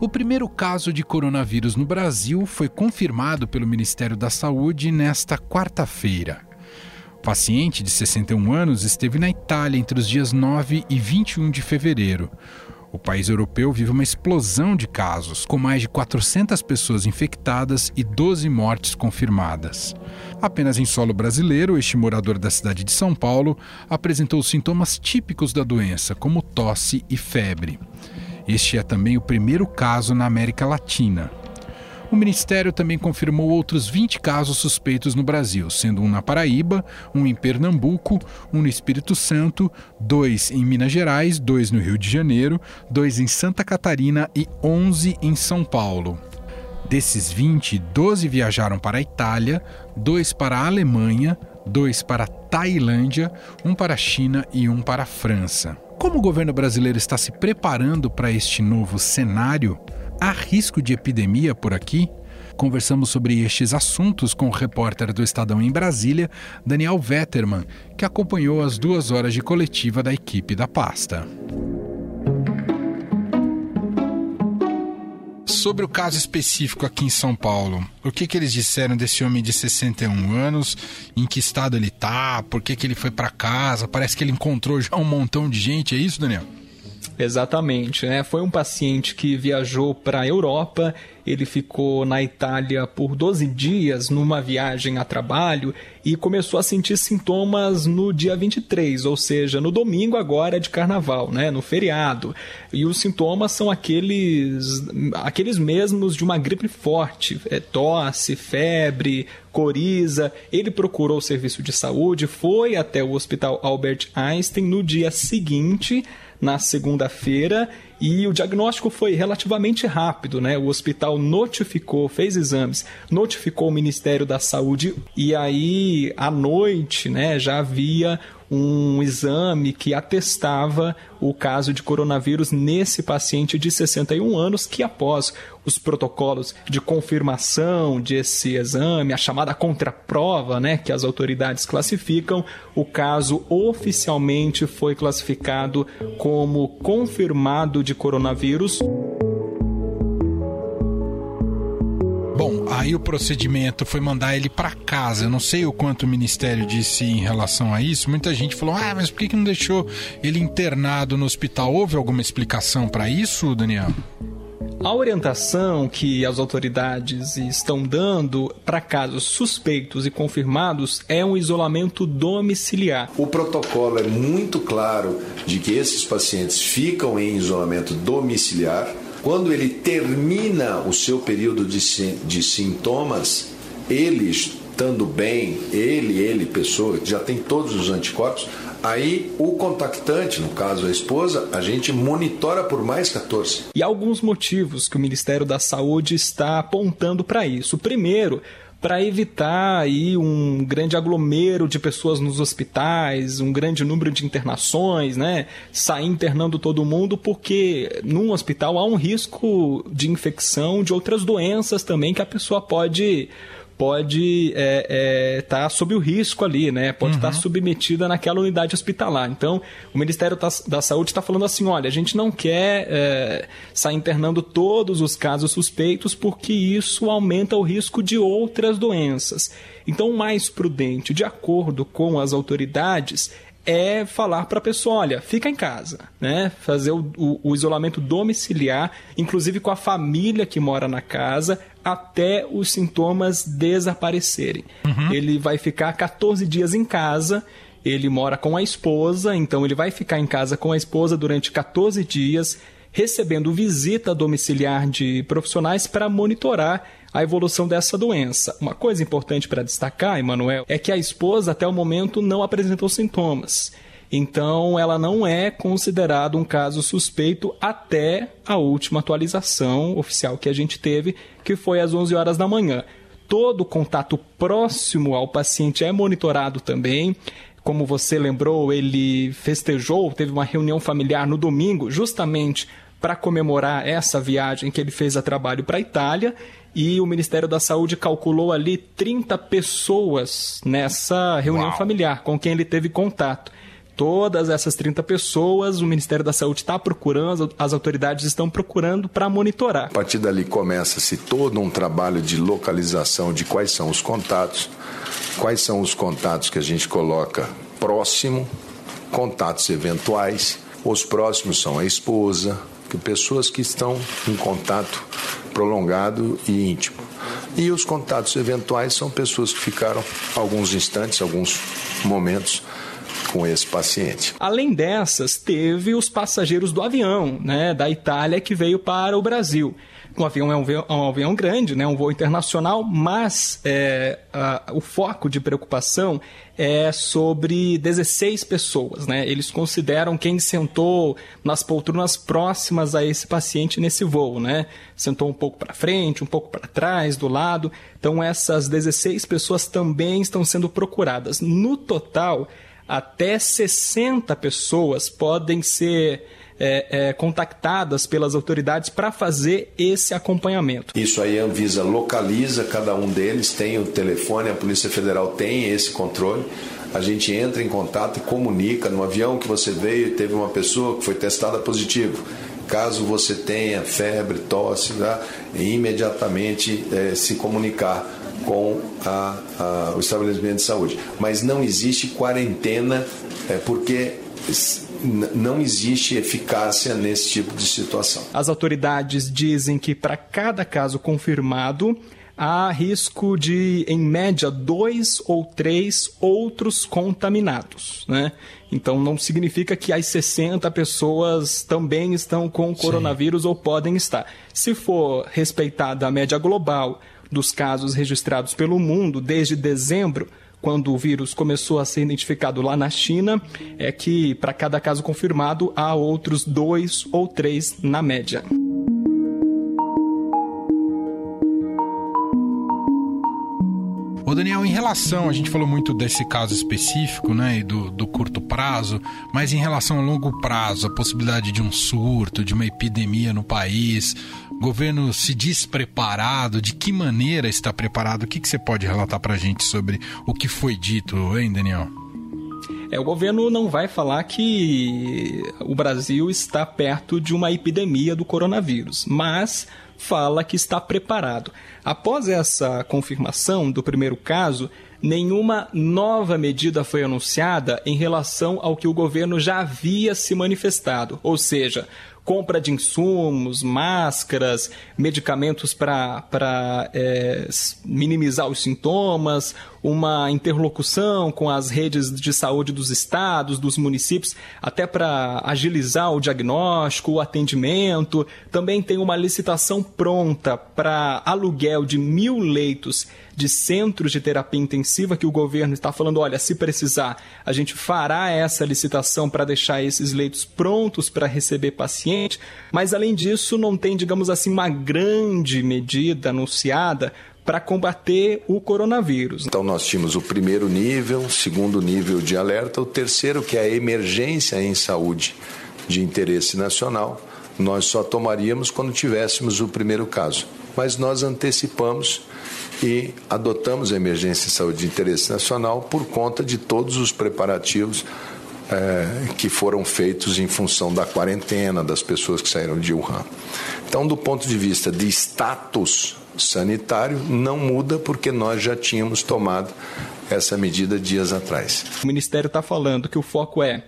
O primeiro caso de coronavírus no Brasil foi confirmado pelo Ministério da Saúde nesta quarta-feira. O paciente de 61 anos esteve na Itália entre os dias 9 e 21 de fevereiro. O país europeu vive uma explosão de casos, com mais de 400 pessoas infectadas e 12 mortes confirmadas. Apenas em solo brasileiro, este morador da cidade de São Paulo apresentou sintomas típicos da doença, como tosse e febre. Este é também o primeiro caso na América Latina. O Ministério também confirmou outros 20 casos suspeitos no Brasil, sendo um na Paraíba, um em Pernambuco, um no Espírito Santo, dois em Minas Gerais, dois no Rio de Janeiro, dois em Santa Catarina e 11 em São Paulo. Desses 20, 12 viajaram para a Itália, dois para a Alemanha, dois para a Tailândia, um para a China e um para a França. Como o governo brasileiro está se preparando para este novo cenário? Há risco de epidemia por aqui? Conversamos sobre estes assuntos com o repórter do Estadão em Brasília, Daniel Vetterman, que acompanhou as duas horas de coletiva da equipe da pasta. Sobre o caso específico aqui em São Paulo, o que, que eles disseram desse homem de 61 anos? Em que estado ele está? Por que, que ele foi para casa? Parece que ele encontrou já um montão de gente, é isso, Daniel? Exatamente, né? Foi um paciente que viajou para a Europa, ele ficou na Itália por 12 dias numa viagem a trabalho e começou a sentir sintomas no dia 23, ou seja, no domingo agora de carnaval, né, no feriado. E os sintomas são aqueles aqueles mesmos de uma gripe forte, é, tosse, febre, coriza. Ele procurou o serviço de saúde, foi até o Hospital Albert Einstein no dia seguinte na segunda-feira e o diagnóstico foi relativamente rápido, né? O hospital notificou, fez exames, notificou o Ministério da Saúde e aí à noite, né, já havia um exame que atestava o caso de coronavírus nesse paciente de 61 anos que após os protocolos de confirmação desse exame, a chamada contraprova, né, que as autoridades classificam, o caso oficialmente foi classificado como confirmado de coronavírus. Bom, aí o procedimento foi mandar ele para casa. Eu não sei o quanto o ministério disse em relação a isso. Muita gente falou: ah, mas por que não deixou ele internado no hospital? Houve alguma explicação para isso, Daniel? A orientação que as autoridades estão dando para casos suspeitos e confirmados é um isolamento domiciliar. O protocolo é muito claro de que esses pacientes ficam em isolamento domiciliar quando ele termina o seu período de, de sintomas, ele estando bem, ele, ele, pessoa, já tem todos os anticorpos, aí o contactante, no caso a esposa, a gente monitora por mais 14. E há alguns motivos que o Ministério da Saúde está apontando para isso. Primeiro, para evitar aí um grande aglomero de pessoas nos hospitais, um grande número de internações, né? Sair internando todo mundo, porque num hospital há um risco de infecção de outras doenças também que a pessoa pode pode estar é, é, tá sob o risco ali, né? Pode estar uhum. tá submetida naquela unidade hospitalar. Então, o Ministério da Saúde está falando assim: olha, a gente não quer é, sair internando todos os casos suspeitos porque isso aumenta o risco de outras doenças. Então, o mais prudente, de acordo com as autoridades, é falar para a pessoa, olha, fica em casa, né? Fazer o, o, o, isolamento domiciliar, inclusive com a família que mora na casa, até os sintomas desaparecerem. Uhum. Ele vai ficar 14 dias em casa. Ele mora com a esposa, então ele vai ficar em casa com a esposa durante 14 dias, recebendo visita domiciliar de profissionais para monitorar a evolução dessa doença. Uma coisa importante para destacar, Emanuel, é que a esposa até o momento não apresentou sintomas. Então, ela não é considerada um caso suspeito até a última atualização oficial que a gente teve, que foi às 11 horas da manhã. Todo contato próximo ao paciente é monitorado também. Como você lembrou, ele festejou, teve uma reunião familiar no domingo, justamente para comemorar essa viagem que ele fez a trabalho para a Itália e o Ministério da Saúde calculou ali 30 pessoas nessa reunião Uau. familiar com quem ele teve contato. Todas essas 30 pessoas, o Ministério da Saúde está procurando, as autoridades estão procurando para monitorar. A partir dali começa-se todo um trabalho de localização de quais são os contatos, quais são os contatos que a gente coloca próximo, contatos eventuais. Os próximos são a esposa, que pessoas que estão em contato prolongado e íntimo. E os contatos eventuais são pessoas que ficaram alguns instantes, alguns momentos com esse paciente. Além dessas, teve os passageiros do avião, né, da Itália que veio para o Brasil. O avião é um, é um avião grande, né, um voo internacional, mas é, a, o foco de preocupação é sobre 16 pessoas. Né? Eles consideram quem sentou nas poltronas próximas a esse paciente nesse voo. Né? Sentou um pouco para frente, um pouco para trás, do lado. Então, essas 16 pessoas também estão sendo procuradas. No total, até 60 pessoas podem ser é, é, contactadas pelas autoridades para fazer esse acompanhamento. Isso aí a Anvisa localiza cada um deles, tem o telefone, a Polícia Federal tem esse controle. A gente entra em contato e comunica. No avião que você veio, teve uma pessoa que foi testada positivo. Caso você tenha febre, tosse, tá? imediatamente é, se comunicar com a, a, o estabelecimento de saúde. Mas não existe quarentena, é, porque não existe eficácia nesse tipo de situação. As autoridades dizem que para cada caso confirmado, há risco de, em média, dois ou três outros contaminados. Né? Então, não significa que as 60 pessoas também estão com coronavírus Sim. ou podem estar. Se for respeitada a média global dos casos registrados pelo mundo desde dezembro, quando o vírus começou a ser identificado lá na China, é que para cada caso confirmado há outros dois ou três na média. Ô Daniel, em relação, a gente falou muito desse caso específico, né, e do, do curto prazo, mas em relação ao longo prazo, a possibilidade de um surto, de uma epidemia no país, o governo se diz preparado, de que maneira está preparado? O que, que você pode relatar para a gente sobre o que foi dito, hein, Daniel? É, o governo não vai falar que o Brasil está perto de uma epidemia do coronavírus, mas fala que está preparado. Após essa confirmação do primeiro caso, nenhuma nova medida foi anunciada em relação ao que o governo já havia se manifestado, ou seja, compra de insumos, máscaras, medicamentos para é, minimizar os sintomas, uma interlocução com as redes de saúde dos estados, dos municípios, até para agilizar o diagnóstico, o atendimento. Também tem uma licitação pronta para aluguel de mil leitos de centros de terapia intensiva que o governo está falando: olha, se precisar, a gente fará essa licitação para deixar esses leitos prontos para receber paciente. Mas além disso, não tem, digamos assim, uma grande medida anunciada para combater o coronavírus. Então nós tínhamos o primeiro nível, o segundo nível de alerta, o terceiro que é a emergência em saúde de interesse nacional. Nós só tomaríamos quando tivéssemos o primeiro caso. Mas nós antecipamos e adotamos a emergência em saúde de interesse nacional por conta de todos os preparativos é, que foram feitos em função da quarentena das pessoas que saíram de Wuhan. Então, do ponto de vista de status sanitário não muda porque nós já tínhamos tomado essa medida dias atrás. O Ministério está falando que o foco é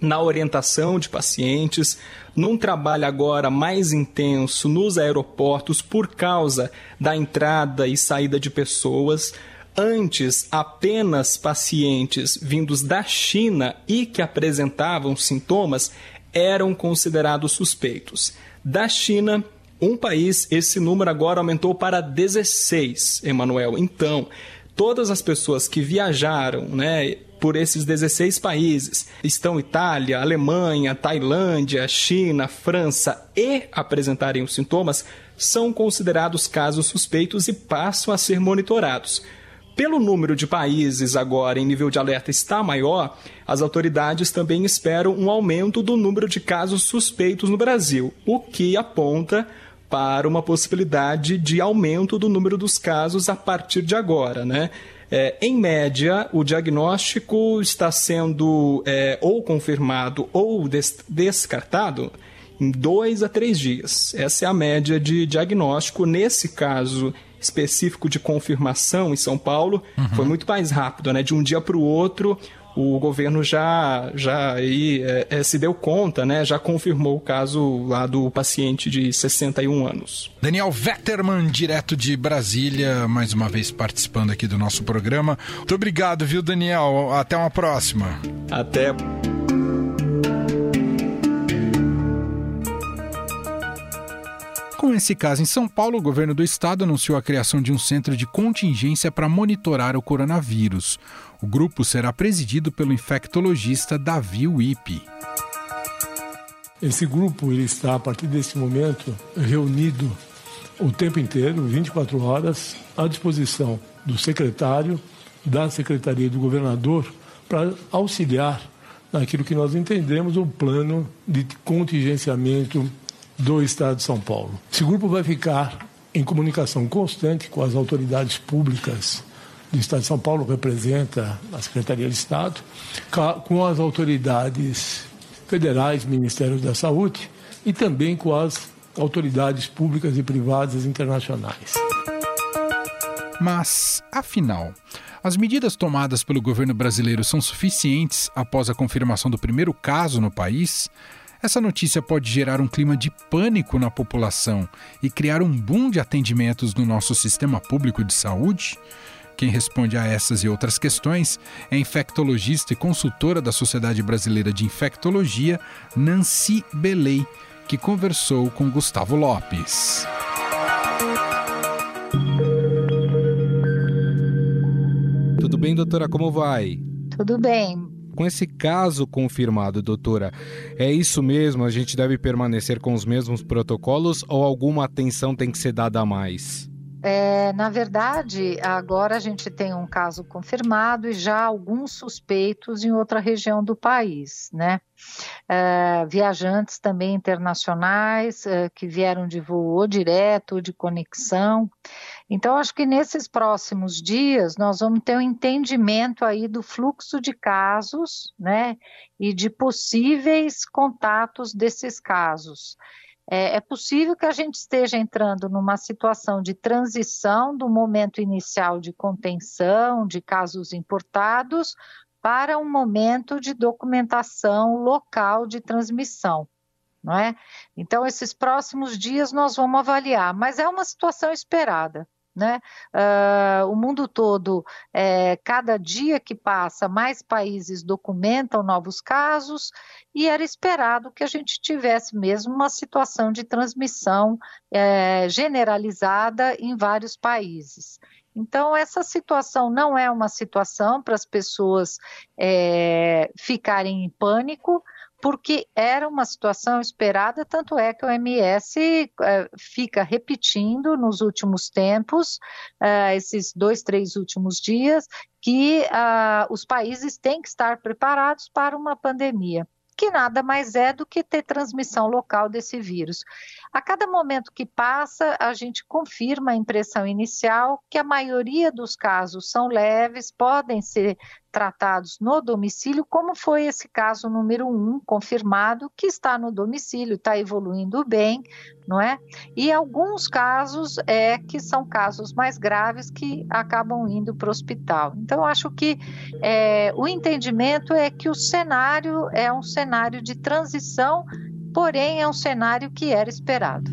na orientação de pacientes, num trabalho agora mais intenso nos aeroportos por causa da entrada e saída de pessoas. Antes, apenas pacientes vindos da China e que apresentavam sintomas eram considerados suspeitos. Da China, um país, esse número agora aumentou para 16, Emanuel. Então, todas as pessoas que viajaram, né, por esses 16 países, estão Itália, Alemanha, Tailândia, China, França e apresentarem os sintomas, são considerados casos suspeitos e passam a ser monitorados. Pelo número de países agora em nível de alerta está maior, as autoridades também esperam um aumento do número de casos suspeitos no Brasil, o que aponta para uma possibilidade de aumento do número dos casos a partir de agora, né? É, em média, o diagnóstico está sendo é, ou confirmado ou des descartado em dois a três dias. Essa é a média de diagnóstico. Nesse caso específico de confirmação em São Paulo, uhum. foi muito mais rápido, né? De um dia para o outro, o governo já, já aí, é, é, se deu conta, né? Já confirmou o caso lá do paciente de 61 anos. Daniel Vetterman, direto de Brasília, mais uma vez participando aqui do nosso programa. Muito obrigado, viu, Daniel? Até uma próxima. Até. Com esse caso em São Paulo, o governo do estado anunciou a criação de um centro de contingência para monitorar o coronavírus. O grupo será presidido pelo infectologista Davi Wipe. Esse grupo está, a partir desse momento, reunido o tempo inteiro, 24 horas, à disposição do secretário, da secretaria do governador, para auxiliar naquilo que nós entendemos o plano de contingenciamento do Estado de São Paulo. Esse grupo vai ficar em comunicação constante com as autoridades públicas do Estado de São Paulo representa a Secretaria de Estado, com as autoridades federais, Ministério da Saúde e também com as autoridades públicas e privadas internacionais. Mas, afinal, as medidas tomadas pelo governo brasileiro são suficientes após a confirmação do primeiro caso no país? Essa notícia pode gerar um clima de pânico na população e criar um boom de atendimentos no nosso sistema público de saúde? Quem responde a essas e outras questões é a infectologista e consultora da Sociedade Brasileira de Infectologia, Nancy Belei, que conversou com Gustavo Lopes. Tudo bem, doutora? Como vai? Tudo bem. Com esse caso confirmado, doutora, é isso mesmo? A gente deve permanecer com os mesmos protocolos ou alguma atenção tem que ser dada a mais? É, na verdade, agora a gente tem um caso confirmado e já alguns suspeitos em outra região do país, né? É, viajantes também internacionais é, que vieram de voo direto, de conexão. Então, acho que nesses próximos dias nós vamos ter um entendimento aí do fluxo de casos, né? E de possíveis contatos desses casos. É, é, possível que a gente esteja entrando numa situação de transição do momento inicial de contenção de casos importados para um momento de documentação local de transmissão. Não é? Então, esses próximos dias nós vamos avaliar, mas é uma situação esperada. Né? Uh, o mundo todo, é, cada dia que passa, mais países documentam novos casos e era esperado que a gente tivesse mesmo uma situação de transmissão é, generalizada em vários países. Então, essa situação não é uma situação para as pessoas é, ficarem em pânico, porque era uma situação esperada, tanto é que o MS é, fica repetindo nos últimos tempos, é, esses dois, três últimos dias, que uh, os países têm que estar preparados para uma pandemia que nada mais é do que ter transmissão local desse vírus. A cada momento que passa, a gente confirma a impressão inicial que a maioria dos casos são leves, podem ser tratados no domicílio, como foi esse caso número um, confirmado, que está no domicílio, está evoluindo bem, não é? E alguns casos é que são casos mais graves que acabam indo para o hospital. Então, acho que é, o entendimento é que o cenário é um cenário de transição, porém é um cenário que era esperado.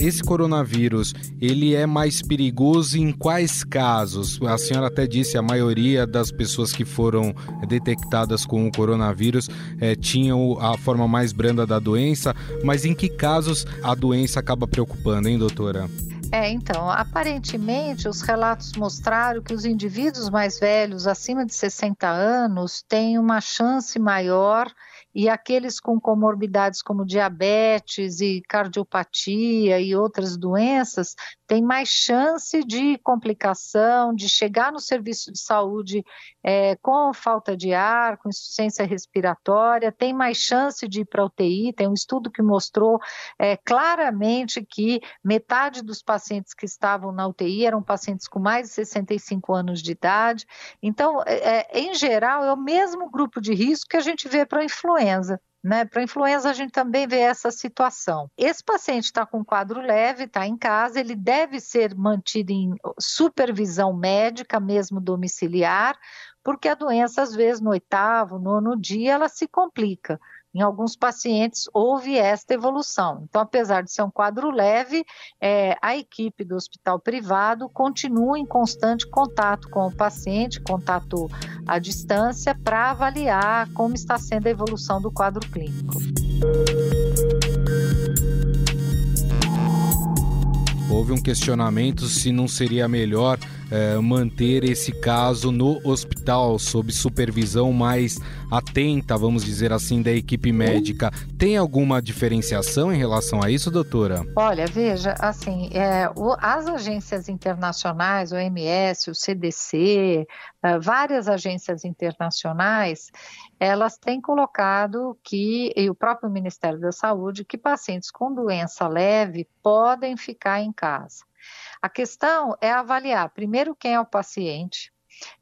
Esse coronavírus, ele é mais perigoso em quais casos? A senhora até disse a maioria das pessoas que foram detectadas com o coronavírus é, tinham a forma mais branda da doença, mas em que casos a doença acaba preocupando, hein, doutora? É, então, aparentemente os relatos mostraram que os indivíduos mais velhos, acima de 60 anos, têm uma chance maior e aqueles com comorbidades como diabetes e cardiopatia e outras doenças tem mais chance de complicação, de chegar no serviço de saúde é, com falta de ar, com insuficiência respiratória, tem mais chance de ir para UTI. Tem um estudo que mostrou é, claramente que metade dos pacientes que estavam na UTI eram pacientes com mais de 65 anos de idade. Então, é, é, em geral, é o mesmo grupo de risco que a gente vê para a influenza. Né? Para influenza, a gente também vê essa situação. Esse paciente está com quadro leve, está em casa, ele deve ser mantido em supervisão médica, mesmo domiciliar, porque a doença, às vezes, no oitavo, nono dia, ela se complica. Em alguns pacientes houve esta evolução. Então, apesar de ser um quadro leve, é, a equipe do hospital privado continua em constante contato com o paciente, contato à distância, para avaliar como está sendo a evolução do quadro clínico. Houve um questionamento se não seria melhor é, manter esse caso no hospital sob supervisão mais atenta, vamos dizer assim, da equipe médica. Tem alguma diferenciação em relação a isso, doutora? Olha, veja, assim, é, o, as agências internacionais, o OMS, o CDC, é, várias agências internacionais, elas têm colocado que, e o próprio Ministério da Saúde, que pacientes com doença leve podem ficar em casa. A questão é avaliar, primeiro, quem é o paciente,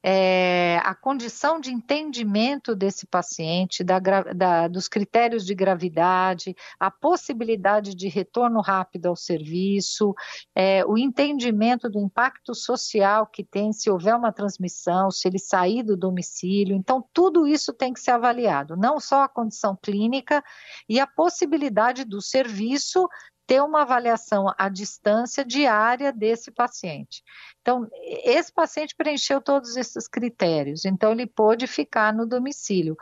é, a condição de entendimento desse paciente, da, da, dos critérios de gravidade, a possibilidade de retorno rápido ao serviço, é, o entendimento do impacto social que tem se houver uma transmissão, se ele sair do domicílio. Então, tudo isso tem que ser avaliado, não só a condição clínica e a possibilidade do serviço ter uma avaliação à distância diária desse paciente. Então, esse paciente preencheu todos esses critérios, então ele pôde ficar no domicílio.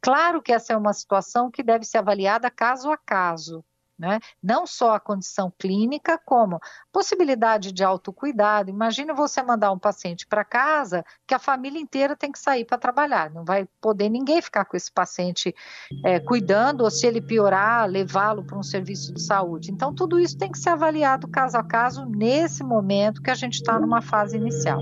Claro que essa é uma situação que deve ser avaliada caso a caso, né? Não só a condição clínica, como possibilidade de autocuidado. Imagina você mandar um paciente para casa que a família inteira tem que sair para trabalhar. Não vai poder ninguém ficar com esse paciente é, cuidando, ou se ele piorar, levá-lo para um serviço de saúde. Então, tudo isso tem que ser avaliado caso a caso nesse momento que a gente está numa fase inicial.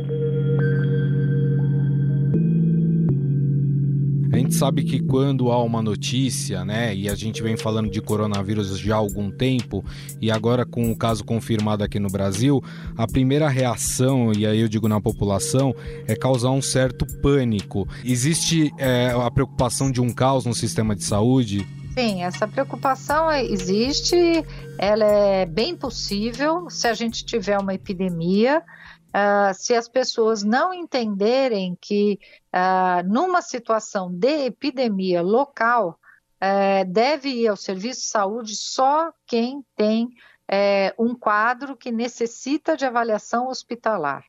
A gente sabe que quando há uma notícia, né, e a gente vem falando de coronavírus já há algum tempo, e agora com o caso confirmado aqui no Brasil, a primeira reação, e aí eu digo na população, é causar um certo pânico. Existe é, a preocupação de um caos no sistema de saúde? Sim, essa preocupação existe, ela é bem possível se a gente tiver uma epidemia. Uh, se as pessoas não entenderem que, uh, numa situação de epidemia local, uh, deve ir ao serviço de saúde só quem tem eh, um quadro que necessita de avaliação hospitalar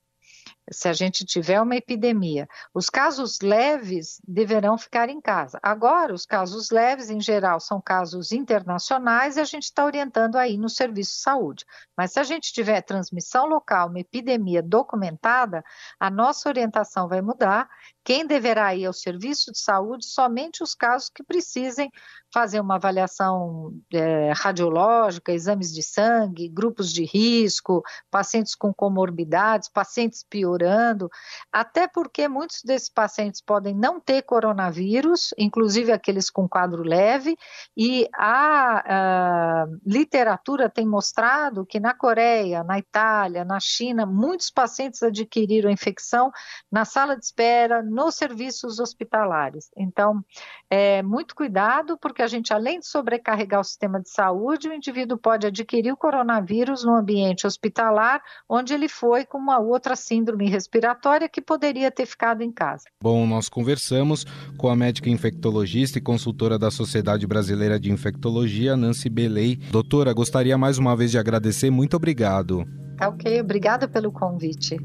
se a gente tiver uma epidemia. Os casos leves deverão ficar em casa. Agora, os casos leves, em geral, são casos internacionais e a gente está orientando aí no serviço de saúde. Mas se a gente tiver transmissão local, uma epidemia documentada, a nossa orientação vai mudar. Quem deverá ir ao serviço de saúde? Somente os casos que precisem fazer uma avaliação é, radiológica, exames de sangue, grupos de risco, pacientes com comorbidades, pacientes piorando, até porque muitos desses pacientes podem não ter coronavírus, inclusive aqueles com quadro leve, e a, a literatura tem mostrado que na Coreia, na Itália, na China, muitos pacientes adquiriram a infecção na sala de espera, nos serviços hospitalares. Então, é, muito cuidado, porque que a gente, além de sobrecarregar o sistema de saúde, o indivíduo pode adquirir o coronavírus no ambiente hospitalar, onde ele foi com uma outra síndrome respiratória que poderia ter ficado em casa. Bom, nós conversamos com a médica infectologista e consultora da Sociedade Brasileira de Infectologia, Nancy Belei. Doutora, gostaria mais uma vez de agradecer. Muito obrigado. Tá ok, obrigada pelo convite.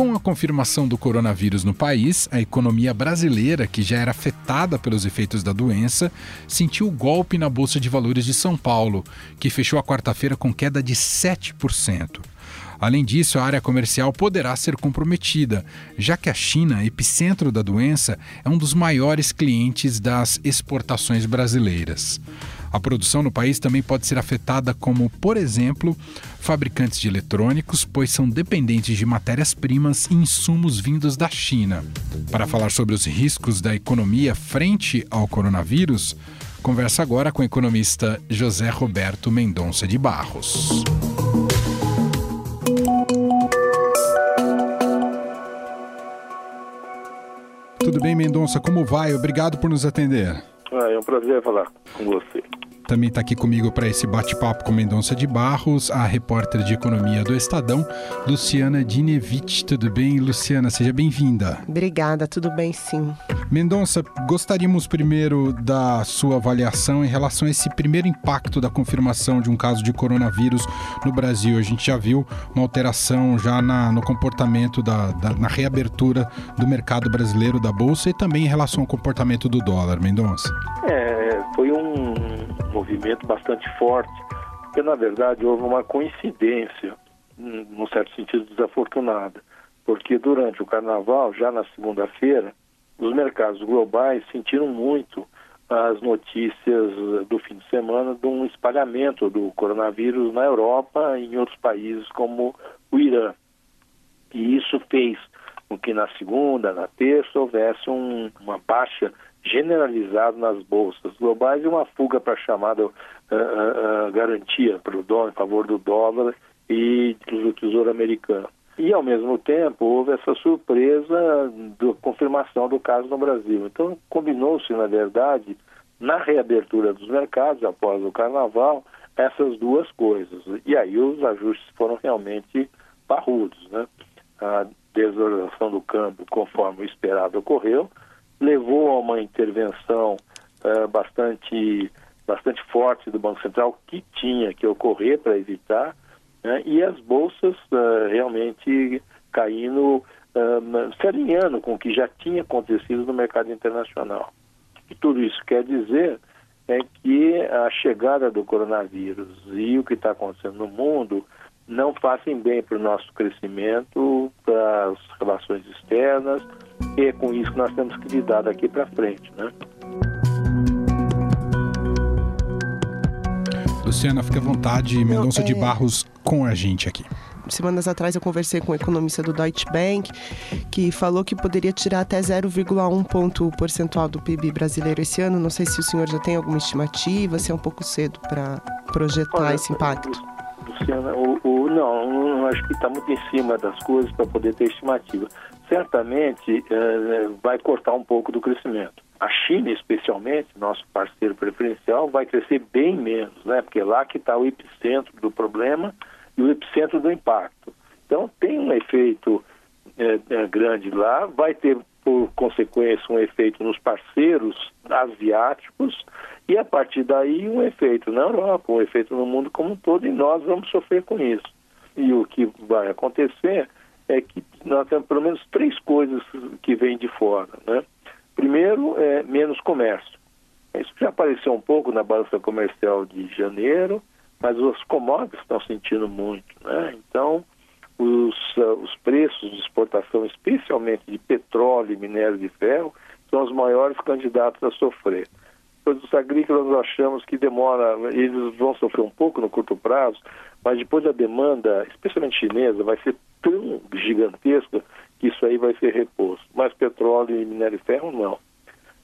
Com a confirmação do coronavírus no país, a economia brasileira, que já era afetada pelos efeitos da doença, sentiu o golpe na Bolsa de Valores de São Paulo, que fechou a quarta-feira com queda de 7%. Além disso, a área comercial poderá ser comprometida, já que a China, epicentro da doença, é um dos maiores clientes das exportações brasileiras. A produção no país também pode ser afetada, como, por exemplo, fabricantes de eletrônicos, pois são dependentes de matérias-primas e insumos vindos da China. Para falar sobre os riscos da economia frente ao coronavírus, conversa agora com o economista José Roberto Mendonça de Barros. Tudo bem, Mendonça? Como vai? Obrigado por nos atender. Ah, é um prazer falar com você. Também está aqui comigo para esse bate-papo com Mendonça de Barros, a repórter de economia do Estadão, Luciana Dinevich. Tudo bem, Luciana? Seja bem-vinda. Obrigada, tudo bem sim. Mendonça, gostaríamos primeiro da sua avaliação em relação a esse primeiro impacto da confirmação de um caso de coronavírus no Brasil. A gente já viu uma alteração já na, no comportamento da, da, na reabertura do mercado brasileiro da bolsa e também em relação ao comportamento do dólar, Mendonça. É, movimento bastante forte, porque na verdade houve uma coincidência, num certo sentido desafortunada, porque durante o carnaval, já na segunda-feira, os mercados globais sentiram muito as notícias do fim de semana de um espalhamento do coronavírus na Europa e em outros países como o Irã. E isso fez com que na segunda, na terça, houvesse um, uma baixa generalizado nas bolsas globais e uma fuga para a chamada uh, uh, garantia para o dólar, em favor do dólar e do Tesouro Americano. E, ao mesmo tempo, houve essa surpresa da confirmação do caso no Brasil. Então, combinou-se, na verdade, na reabertura dos mercados após o carnaval, essas duas coisas. E aí os ajustes foram realmente parrudos. Né? A desvalorização do câmbio, conforme o esperado ocorreu, levou a uma intervenção uh, bastante, bastante forte do Banco Central que tinha que ocorrer para evitar, né? e as bolsas uh, realmente caindo, uh, se alinhando com o que já tinha acontecido no mercado internacional. E tudo isso quer dizer é que a chegada do coronavírus e o que está acontecendo no mundo não fazem bem para o nosso crescimento, para as relações externas, e é com isso que nós temos que lidar daqui para frente, né? Luciana, fique à vontade, Mendonça é... de Barros com a gente aqui. Semanas atrás eu conversei com um economista do Deutsche Bank que falou que poderia tirar até 0,1 ponto percentual do PIB brasileiro esse ano. Não sei se o senhor já tem alguma estimativa, se é um pouco cedo para projetar Olha, esse impacto. Luciana, o, o, não, acho que está muito em cima das coisas para poder ter estimativa certamente é, vai cortar um pouco do crescimento. A China, especialmente, nosso parceiro preferencial, vai crescer bem menos, né? Porque é lá que está o epicentro do problema e o epicentro do impacto. Então tem um efeito é, grande lá, vai ter por consequência um efeito nos parceiros asiáticos e a partir daí um efeito na Europa, um efeito no mundo como um todo e nós vamos sofrer com isso. E o que vai acontecer é que nós temos pelo menos três coisas que vêm de fora. Né? Primeiro, é menos comércio. Isso já apareceu um pouco na balança comercial de janeiro, mas os commodities estão sentindo muito. Né? Então, os, uh, os preços de exportação, especialmente de petróleo e minério de ferro, são os maiores candidatos a sofrer. Dos agrícolas, nós achamos que demora, eles vão sofrer um pouco no curto prazo, mas depois a demanda, especialmente chinesa, vai ser tão gigantesca que isso aí vai ser reposto. Mas petróleo e minério de ferro, não.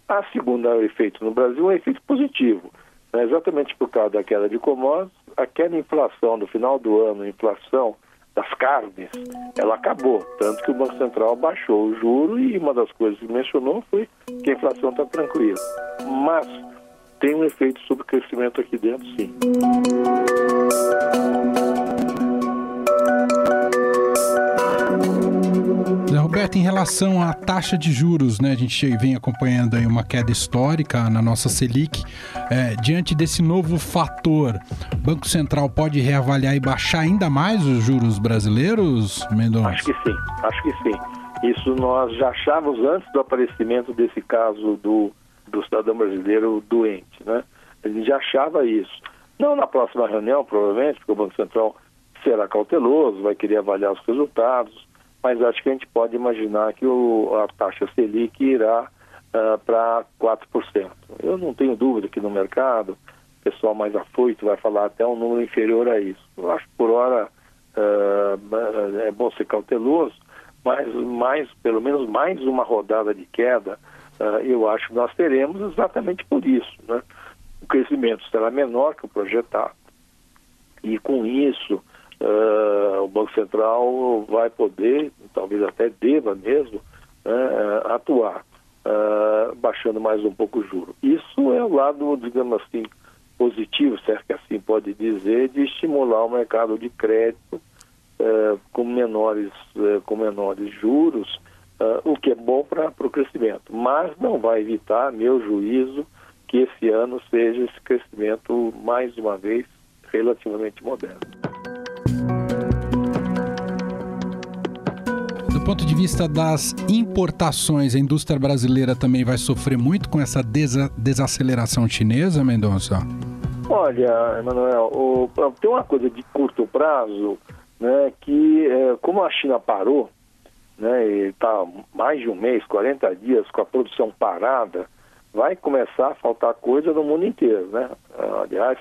A segunda efeito no Brasil é um efeito positivo. Né? Exatamente por causa da queda de commodities, aquela inflação do final do ano, inflação das carnes, ela acabou. Tanto que o Banco Central baixou o juro e uma das coisas que mencionou foi que a inflação está tranquila. Mas tem um efeito sobre o crescimento aqui dentro, sim. Roberto, em relação à taxa de juros, né, a gente vem acompanhando aí uma queda histórica na nossa Selic. É, diante desse novo fator, o Banco Central pode reavaliar e baixar ainda mais os juros brasileiros, Mendonça? Acho que sim, acho que sim. Isso nós já achávamos antes do aparecimento desse caso do, do cidadão brasileiro doente, né? A gente já achava isso. Não na próxima reunião, provavelmente, porque o Banco Central será cauteloso, vai querer avaliar os resultados, mas acho que a gente pode imaginar que o, a taxa Selic irá uh, para 4%. Eu não tenho dúvida que no mercado pessoal mais afoito vai falar até um número inferior a isso. Eu acho que por hora uh, é bom ser cauteloso, mas mais, pelo menos mais uma rodada de queda, uh, eu acho que nós teremos exatamente por isso. Né? O crescimento será menor que o projetado. E com isso, uh, o Banco Central vai poder, talvez até deva mesmo, uh, atuar, baixando mais um pouco o juro. Isso é o lado, digamos assim, positivo, se é que assim pode dizer, de estimular o mercado de crédito com menores com menores juros, o que é bom para o crescimento, mas não vai evitar, meu juízo, que esse ano seja esse crescimento mais uma vez relativamente moderno. Ponto de vista das importações, a indústria brasileira também vai sofrer muito com essa desa desaceleração chinesa, Mendonça? Olha, Emanuel, o, tem uma coisa de curto prazo, né, que é, como a China parou, né, e está mais de um mês, 40 dias com a produção parada, vai começar a faltar coisa no mundo inteiro, né? Aliás,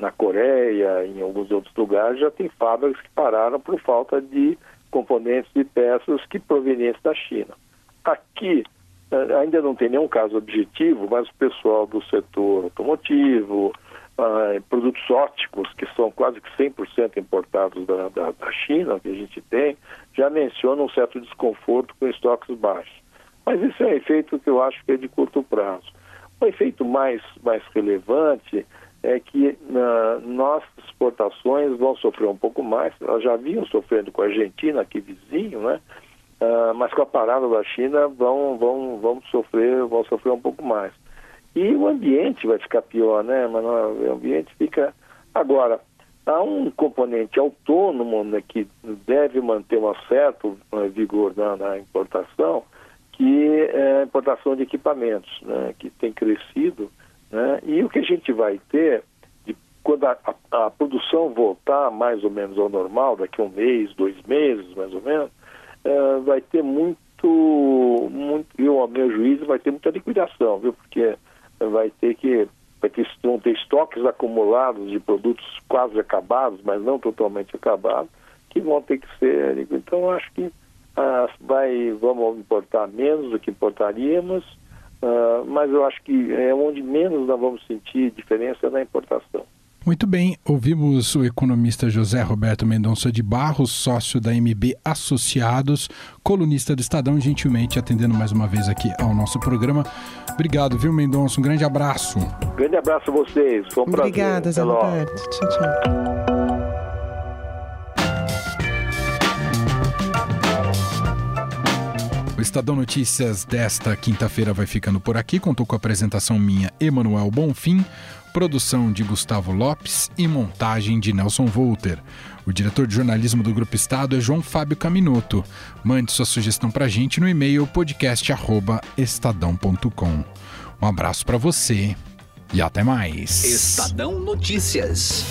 na Coreia, em alguns outros lugares, já tem fábricas que pararam por falta de componentes e peças que provenientes da China. Aqui eh, ainda não tem nenhum caso objetivo, mas o pessoal do setor automotivo, ah, produtos ópticos, que são quase que 100% importados da, da, da China, que a gente tem, já menciona um certo desconforto com estoques baixos. Mas isso é um efeito que eu acho que é de curto prazo. O efeito mais, mais relevante é que uh, nossas exportações vão sofrer um pouco mais. Elas já vinham sofrendo com a Argentina, aqui vizinho, né? Uh, mas com a parada da China vão, vão, vão, sofrer, vão sofrer um pouco mais. E o ambiente vai ficar pior, né, Mas O ambiente fica. Agora, há um componente autônomo né, que deve manter um certo uh, vigor na, na, importação, que é a importação de equipamentos, né, que tem crescido né? E o que a gente vai ter, de, quando a, a, a, produção voltar mais ou menos ao normal, daqui a um mês, dois meses mais ou menos, é, vai ter muito, muito, eu, ao meu juízo, vai ter muita liquidação, viu? Porque vai ter que ter, vão ter estoques acumulados de produtos quase acabados, mas não totalmente acabados, que vão ter que ser. Então, acho que ah, vai, vamos importar menos do que importaríamos Uh, mas eu acho que é onde menos nós vamos sentir diferença é na importação. Muito bem, ouvimos o economista José Roberto Mendonça de Barros, sócio da MB Associados, colunista do Estadão, gentilmente atendendo mais uma vez aqui ao nosso programa. Obrigado, viu, Mendonça? Um grande abraço. Grande abraço a vocês. Foi um Obrigada, Zé Roberto. Tchau, tchau. Estadão Notícias desta quinta-feira vai ficando por aqui. Contou com a apresentação minha, Emanuel Bonfim, produção de Gustavo Lopes e montagem de Nelson Volter. O diretor de jornalismo do Grupo Estado é João Fábio Caminoto. Mande sua sugestão para a gente no e-mail podcast@estadão.com. Um abraço para você e até mais. Estadão Notícias.